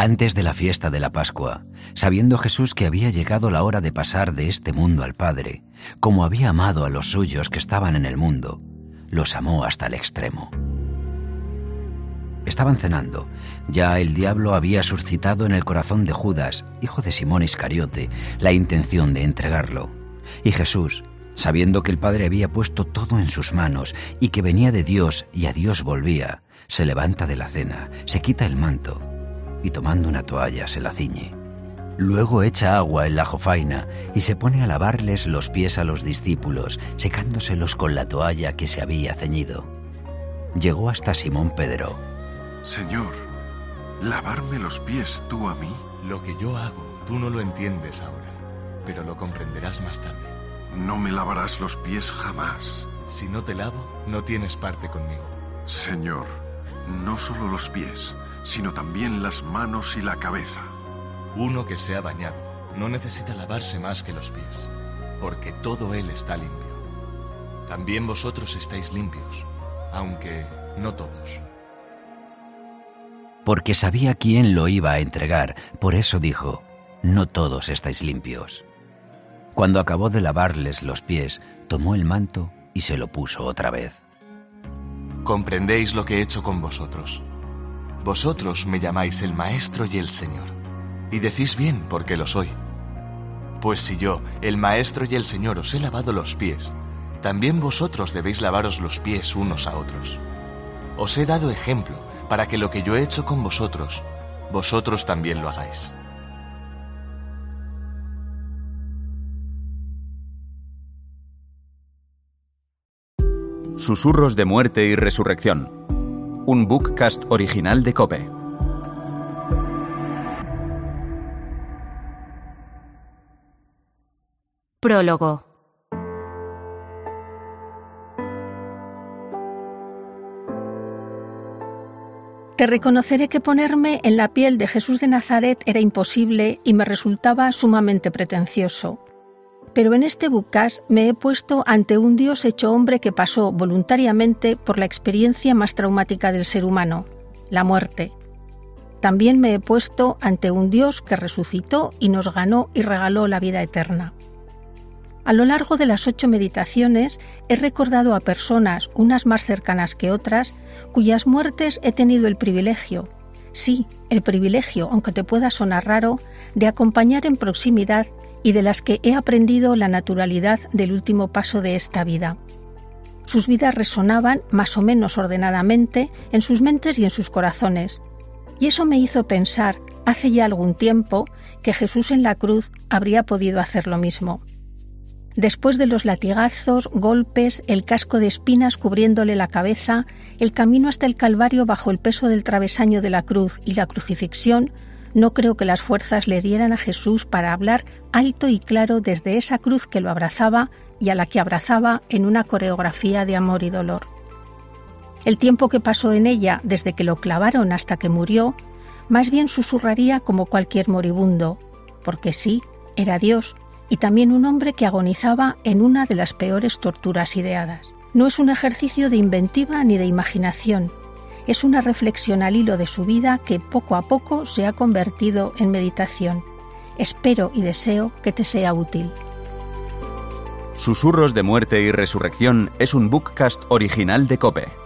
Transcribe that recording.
Antes de la fiesta de la Pascua, sabiendo Jesús que había llegado la hora de pasar de este mundo al Padre, como había amado a los suyos que estaban en el mundo, los amó hasta el extremo. Estaban cenando. Ya el diablo había suscitado en el corazón de Judas, hijo de Simón Iscariote, la intención de entregarlo. Y Jesús, sabiendo que el Padre había puesto todo en sus manos y que venía de Dios y a Dios volvía, se levanta de la cena, se quita el manto y tomando una toalla se la ciñe. Luego echa agua en la jofaina y se pone a lavarles los pies a los discípulos, secándoselos con la toalla que se había ceñido. Llegó hasta Simón Pedro. Señor, ¿lavarme los pies tú a mí? Lo que yo hago, tú no lo entiendes ahora, pero lo comprenderás más tarde. No me lavarás los pies jamás. Si no te lavo, no tienes parte conmigo. Señor, no solo los pies, sino también las manos y la cabeza. Uno que se ha bañado no necesita lavarse más que los pies, porque todo él está limpio. También vosotros estáis limpios, aunque no todos. Porque sabía quién lo iba a entregar, por eso dijo, no todos estáis limpios. Cuando acabó de lavarles los pies, tomó el manto y se lo puso otra vez. Comprendéis lo que he hecho con vosotros. Vosotros me llamáis el Maestro y el Señor y decís bien porque lo soy. Pues si yo, el Maestro y el Señor, os he lavado los pies, también vosotros debéis lavaros los pies unos a otros. Os he dado ejemplo para que lo que yo he hecho con vosotros, vosotros también lo hagáis. Susurros de muerte y resurrección. Un bookcast original de Cope. Prólogo. Te reconoceré que ponerme en la piel de Jesús de Nazaret era imposible y me resultaba sumamente pretencioso. Pero en este bucas me he puesto ante un Dios hecho hombre que pasó voluntariamente por la experiencia más traumática del ser humano, la muerte. También me he puesto ante un Dios que resucitó y nos ganó y regaló la vida eterna. A lo largo de las ocho meditaciones he recordado a personas, unas más cercanas que otras, cuyas muertes he tenido el privilegio, sí, el privilegio, aunque te pueda sonar raro, de acompañar en proximidad y de las que he aprendido la naturalidad del último paso de esta vida. Sus vidas resonaban más o menos ordenadamente en sus mentes y en sus corazones, y eso me hizo pensar, hace ya algún tiempo, que Jesús en la cruz habría podido hacer lo mismo. Después de los latigazos, golpes, el casco de espinas cubriéndole la cabeza, el camino hasta el Calvario bajo el peso del travesaño de la cruz y la crucifixión, no creo que las fuerzas le dieran a Jesús para hablar alto y claro desde esa cruz que lo abrazaba y a la que abrazaba en una coreografía de amor y dolor. El tiempo que pasó en ella desde que lo clavaron hasta que murió, más bien susurraría como cualquier moribundo, porque sí, era Dios, y también un hombre que agonizaba en una de las peores torturas ideadas. No es un ejercicio de inventiva ni de imaginación, es una reflexión al hilo de su vida que poco a poco se ha convertido en meditación. Espero y deseo que te sea útil. Susurros de muerte y resurrección es un bookcast original de Cope.